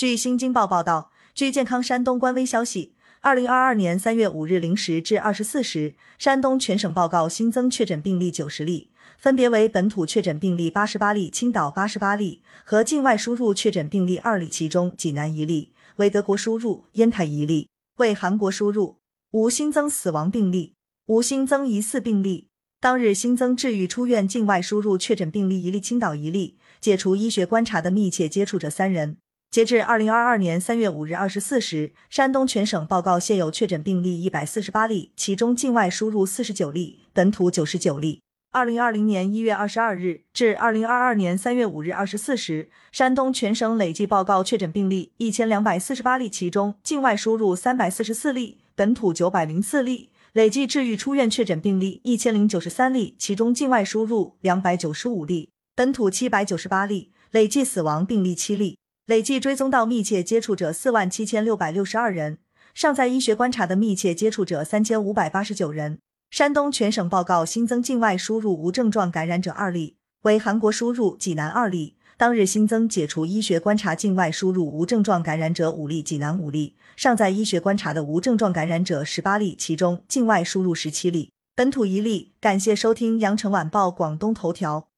据新京报报道，据健康山东官微消息，二零二二年三月五日零时至二十四时，山东全省报告新增确诊病例九十例，分别为本土确诊病例八十八例，青岛八十八例和境外输入确诊病例二例，其中济南一例为德国输入，烟台一例为韩国输入，无新增死亡病例，无新增疑似病例。当日新增治愈出院境外输入确诊病例一例，青岛一例，解除医学观察的密切接触者三人。截至二零二二年三月五日二十四时，山东全省报告现有确诊病例一百四十八例，其中境外输入四十九例，本土九十九例。二零二零年一月二十二日至二零二二年三月五日二十四时，山东全省累计报告确诊病例一千两百四十八例，其中境外输入三百四十四例，本土九百零四例。累计治愈出院确诊病例一千零九十三例，其中境外输入两百九十五例，本土七百九十八例。累计死亡病例七例。累计追踪到密切接触者四万七千六百六十二人，尚在医学观察的密切接触者三千五百八十九人。山东全省报告新增境外输入无症状感染者二例，为韩国输入，济南二例。当日新增解除医学观察境外输入无症状感染者五例，济南五例。尚在医学观察的无症状感染者十八例，其中境外输入十七例，本土一例。感谢收听羊城晚报广东头条。